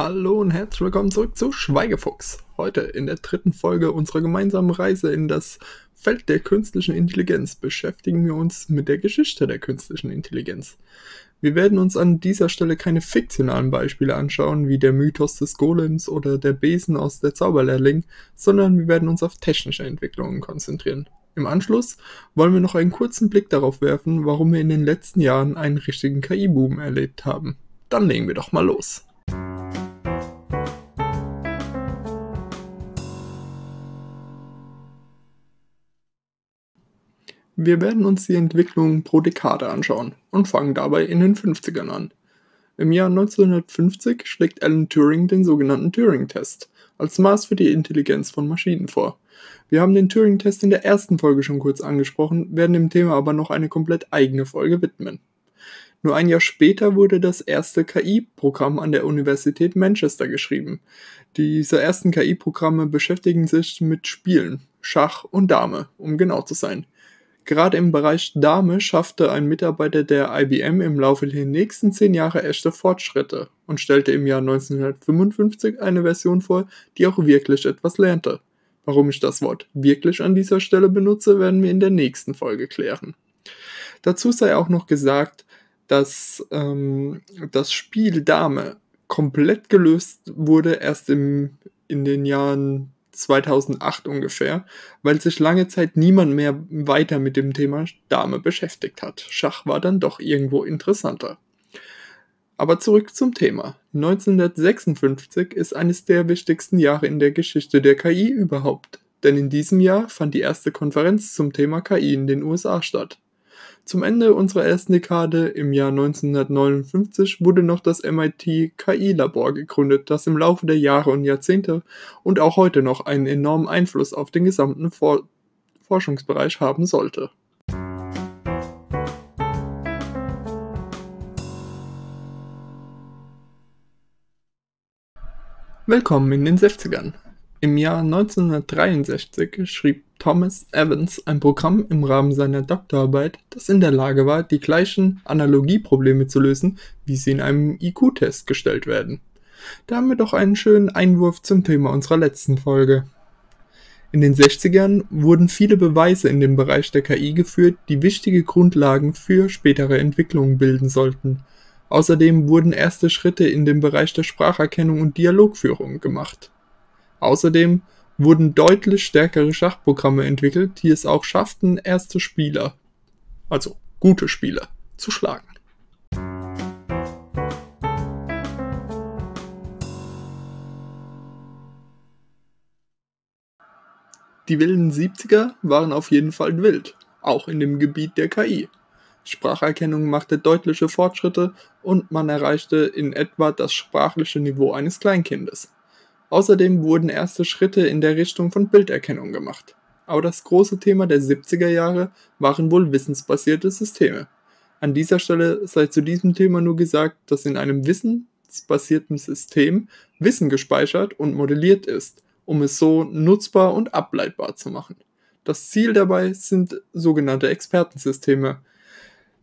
Hallo und herzlich willkommen zurück zu Schweigefuchs. Heute in der dritten Folge unserer gemeinsamen Reise in das Feld der künstlichen Intelligenz beschäftigen wir uns mit der Geschichte der künstlichen Intelligenz. Wir werden uns an dieser Stelle keine fiktionalen Beispiele anschauen, wie der Mythos des Golems oder der Besen aus der Zauberlehrling, sondern wir werden uns auf technische Entwicklungen konzentrieren. Im Anschluss wollen wir noch einen kurzen Blick darauf werfen, warum wir in den letzten Jahren einen richtigen KI-Boom erlebt haben. Dann legen wir doch mal los. Wir werden uns die Entwicklung pro Dekade anschauen und fangen dabei in den 50ern an. Im Jahr 1950 schlägt Alan Turing den sogenannten Turing-Test als Maß für die Intelligenz von Maschinen vor. Wir haben den Turing-Test in der ersten Folge schon kurz angesprochen, werden dem Thema aber noch eine komplett eigene Folge widmen. Nur ein Jahr später wurde das erste KI-Programm an der Universität Manchester geschrieben. Diese ersten KI-Programme beschäftigen sich mit Spielen, Schach und Dame, um genau zu sein. Gerade im Bereich Dame schaffte ein Mitarbeiter der IBM im Laufe der nächsten zehn Jahre echte Fortschritte und stellte im Jahr 1955 eine Version vor, die auch wirklich etwas lernte. Warum ich das Wort wirklich an dieser Stelle benutze, werden wir in der nächsten Folge klären. Dazu sei auch noch gesagt, dass ähm, das Spiel Dame komplett gelöst wurde erst im, in den Jahren 2008 ungefähr, weil sich lange Zeit niemand mehr weiter mit dem Thema Dame beschäftigt hat. Schach war dann doch irgendwo interessanter. Aber zurück zum Thema. 1956 ist eines der wichtigsten Jahre in der Geschichte der KI überhaupt, denn in diesem Jahr fand die erste Konferenz zum Thema KI in den USA statt. Zum Ende unserer ersten Dekade im Jahr 1959 wurde noch das MIT KI-Labor gegründet, das im Laufe der Jahre und Jahrzehnte und auch heute noch einen enormen Einfluss auf den gesamten For Forschungsbereich haben sollte. Willkommen in den 60ern. Im Jahr 1963 schrieb Thomas Evans ein Programm im Rahmen seiner Doktorarbeit, das in der Lage war, die gleichen Analogieprobleme zu lösen, wie sie in einem IQ-Test gestellt werden. Da haben wir doch einen schönen Einwurf zum Thema unserer letzten Folge. In den 60ern wurden viele Beweise in dem Bereich der KI geführt, die wichtige Grundlagen für spätere Entwicklungen bilden sollten. Außerdem wurden erste Schritte in dem Bereich der Spracherkennung und Dialogführung gemacht. Außerdem wurden deutlich stärkere Schachprogramme entwickelt, die es auch schafften, erste Spieler, also gute Spieler, zu schlagen. Die wilden 70er waren auf jeden Fall wild, auch in dem Gebiet der KI. Spracherkennung machte deutliche Fortschritte und man erreichte in etwa das sprachliche Niveau eines Kleinkindes. Außerdem wurden erste Schritte in der Richtung von Bilderkennung gemacht. Aber das große Thema der 70er Jahre waren wohl wissensbasierte Systeme. An dieser Stelle sei zu diesem Thema nur gesagt, dass in einem wissensbasierten System Wissen gespeichert und modelliert ist, um es so nutzbar und ableitbar zu machen. Das Ziel dabei sind sogenannte Expertensysteme,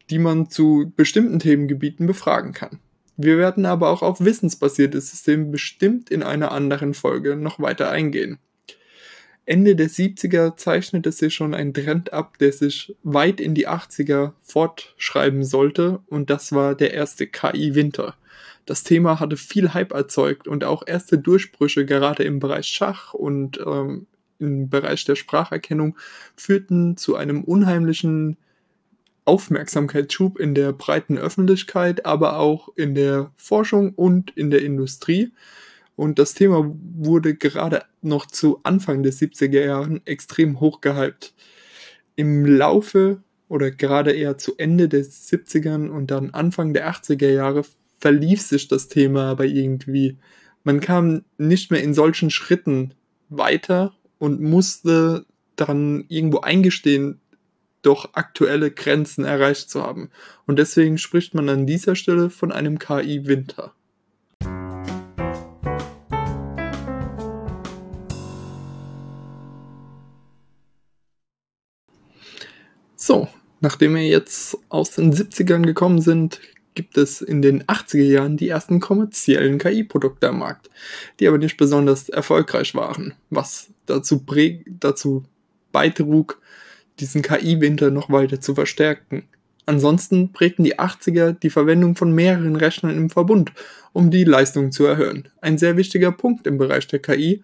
die man zu bestimmten Themengebieten befragen kann. Wir werden aber auch auf wissensbasierte Systeme bestimmt in einer anderen Folge noch weiter eingehen. Ende der 70er zeichnete sich schon ein Trend ab, der sich weit in die 80er fortschreiben sollte, und das war der erste KI-Winter. Das Thema hatte viel Hype erzeugt und auch erste Durchbrüche gerade im Bereich Schach und ähm, im Bereich der Spracherkennung führten zu einem unheimlichen Aufmerksamkeitsschub in der breiten Öffentlichkeit, aber auch in der Forschung und in der Industrie. Und das Thema wurde gerade noch zu Anfang des 70er Jahren extrem hoch gehypt. Im Laufe oder gerade eher zu Ende des 70ern und dann Anfang der 80er Jahre verlief sich das Thema aber irgendwie. Man kam nicht mehr in solchen Schritten weiter und musste dann irgendwo eingestehen, doch aktuelle Grenzen erreicht zu haben. Und deswegen spricht man an dieser Stelle von einem KI-Winter. So, nachdem wir jetzt aus den 70ern gekommen sind, gibt es in den 80er Jahren die ersten kommerziellen KI-Produkte am Markt, die aber nicht besonders erfolgreich waren, was dazu, dazu beitrug, diesen KI-Winter noch weiter zu verstärken. Ansonsten prägten die 80er die Verwendung von mehreren Rechnern im Verbund, um die Leistung zu erhöhen. Ein sehr wichtiger Punkt im Bereich der KI.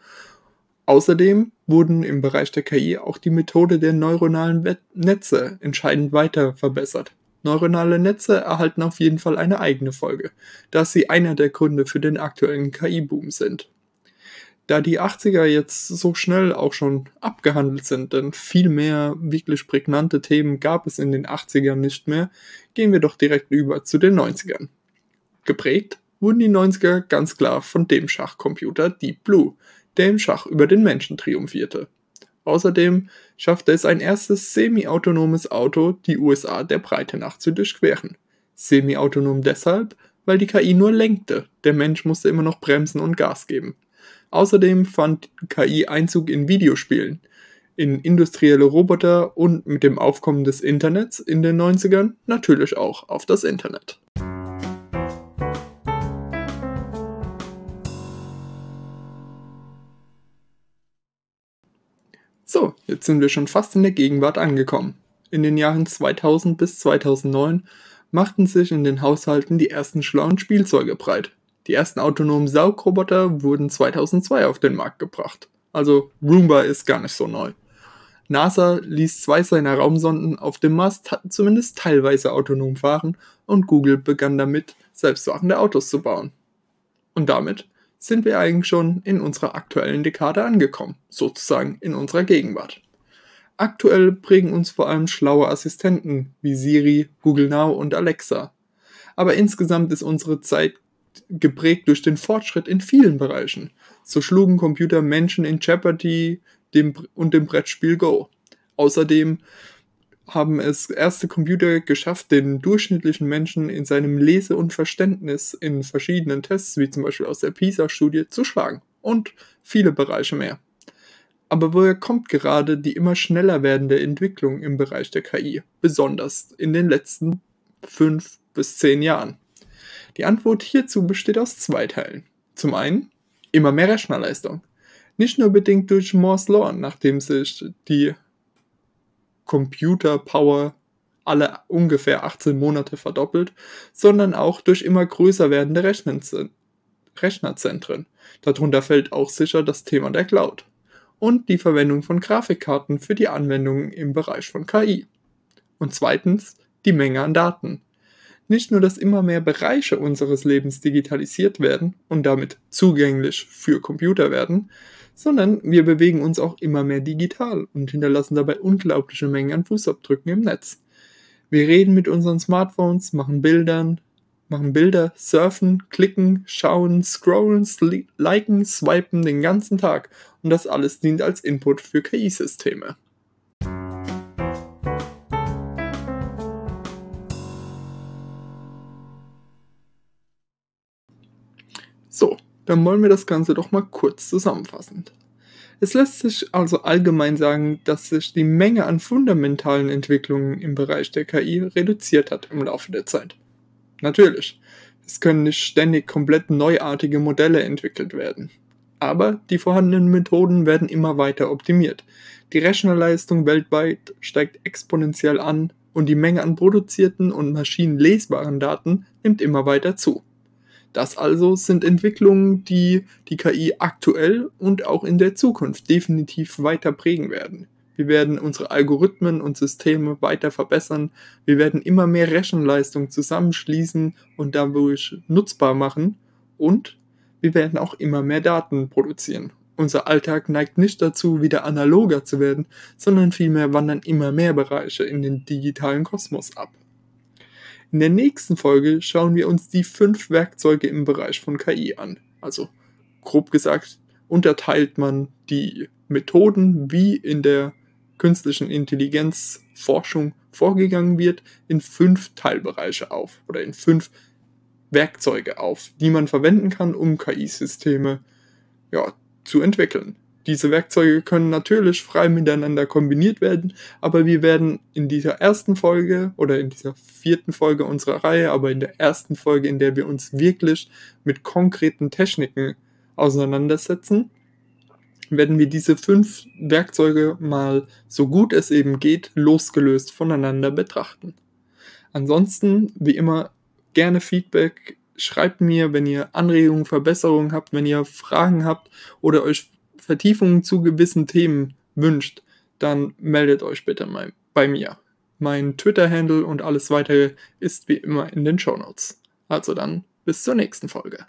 Außerdem wurden im Bereich der KI auch die Methode der neuronalen Netze entscheidend weiter verbessert. Neuronale Netze erhalten auf jeden Fall eine eigene Folge, da sie einer der Gründe für den aktuellen KI-Boom sind da die 80er jetzt so schnell auch schon abgehandelt sind, denn viel mehr wirklich prägnante Themen gab es in den 80ern nicht mehr, gehen wir doch direkt über zu den 90ern. Geprägt wurden die 90er ganz klar von dem Schachcomputer Deep Blue, der im Schach über den Menschen triumphierte. Außerdem schaffte es ein erstes semi-autonomes Auto, die USA der Breite nach zu durchqueren. Semi-autonom deshalb, weil die KI nur lenkte, der Mensch musste immer noch bremsen und Gas geben. Außerdem fand KI Einzug in Videospielen, in industrielle Roboter und mit dem Aufkommen des Internets in den 90ern natürlich auch auf das Internet. So, jetzt sind wir schon fast in der Gegenwart angekommen. In den Jahren 2000 bis 2009 machten sich in den Haushalten die ersten schlauen Spielzeuge breit. Die ersten autonomen Saugroboter wurden 2002 auf den Markt gebracht. Also Roomba ist gar nicht so neu. NASA ließ zwei seiner Raumsonden auf dem Mars zumindest teilweise autonom fahren und Google begann damit, selbstfahrende Autos zu bauen. Und damit sind wir eigentlich schon in unserer aktuellen Dekade angekommen, sozusagen in unserer Gegenwart. Aktuell prägen uns vor allem schlaue Assistenten wie Siri, Google Now und Alexa. Aber insgesamt ist unsere Zeit geprägt durch den Fortschritt in vielen Bereichen. So schlugen Computer Menschen in Jeopardy dem, und dem Brettspiel Go. Außerdem haben es erste Computer geschafft, den durchschnittlichen Menschen in seinem Lese- und Verständnis in verschiedenen Tests, wie zum Beispiel aus der PISA-Studie, zu schlagen. Und viele Bereiche mehr. Aber woher kommt gerade die immer schneller werdende Entwicklung im Bereich der KI, besonders in den letzten fünf bis zehn Jahren? Die Antwort hierzu besteht aus zwei Teilen. Zum einen immer mehr Rechnerleistung. Nicht nur bedingt durch Moore's Law, nachdem sich die Computer Power alle ungefähr 18 Monate verdoppelt, sondern auch durch immer größer werdende Rechnerzentren. Darunter fällt auch sicher das Thema der Cloud und die Verwendung von Grafikkarten für die Anwendungen im Bereich von KI. Und zweitens die Menge an Daten. Nicht nur, dass immer mehr Bereiche unseres Lebens digitalisiert werden und damit zugänglich für Computer werden, sondern wir bewegen uns auch immer mehr digital und hinterlassen dabei unglaubliche Mengen an Fußabdrücken im Netz. Wir reden mit unseren Smartphones, machen Bildern, machen Bilder, surfen, klicken, schauen, scrollen, liken, swipen den ganzen Tag und das alles dient als Input für KI-Systeme. Dann wollen wir das Ganze doch mal kurz zusammenfassen. Es lässt sich also allgemein sagen, dass sich die Menge an fundamentalen Entwicklungen im Bereich der KI reduziert hat im Laufe der Zeit. Natürlich, es können nicht ständig komplett neuartige Modelle entwickelt werden. Aber die vorhandenen Methoden werden immer weiter optimiert. Die Rechnerleistung weltweit steigt exponentiell an und die Menge an produzierten und maschinenlesbaren Daten nimmt immer weiter zu. Das also sind Entwicklungen, die die KI aktuell und auch in der Zukunft definitiv weiter prägen werden. Wir werden unsere Algorithmen und Systeme weiter verbessern. Wir werden immer mehr Rechenleistung zusammenschließen und dadurch nutzbar machen. Und wir werden auch immer mehr Daten produzieren. Unser Alltag neigt nicht dazu, wieder analoger zu werden, sondern vielmehr wandern immer mehr Bereiche in den digitalen Kosmos ab. In der nächsten Folge schauen wir uns die fünf Werkzeuge im Bereich von KI an. Also grob gesagt unterteilt man die Methoden, wie in der künstlichen Intelligenzforschung vorgegangen wird, in fünf Teilbereiche auf oder in fünf Werkzeuge auf, die man verwenden kann, um KI-Systeme ja, zu entwickeln. Diese Werkzeuge können natürlich frei miteinander kombiniert werden, aber wir werden in dieser ersten Folge oder in dieser vierten Folge unserer Reihe, aber in der ersten Folge, in der wir uns wirklich mit konkreten Techniken auseinandersetzen, werden wir diese fünf Werkzeuge mal so gut es eben geht losgelöst voneinander betrachten. Ansonsten, wie immer, gerne Feedback. Schreibt mir, wenn ihr Anregungen, Verbesserungen habt, wenn ihr Fragen habt oder euch Vertiefungen zu gewissen Themen wünscht, dann meldet euch bitte mal bei mir. Mein Twitter-Handle und alles weitere ist wie immer in den Show Notes. Also dann, bis zur nächsten Folge.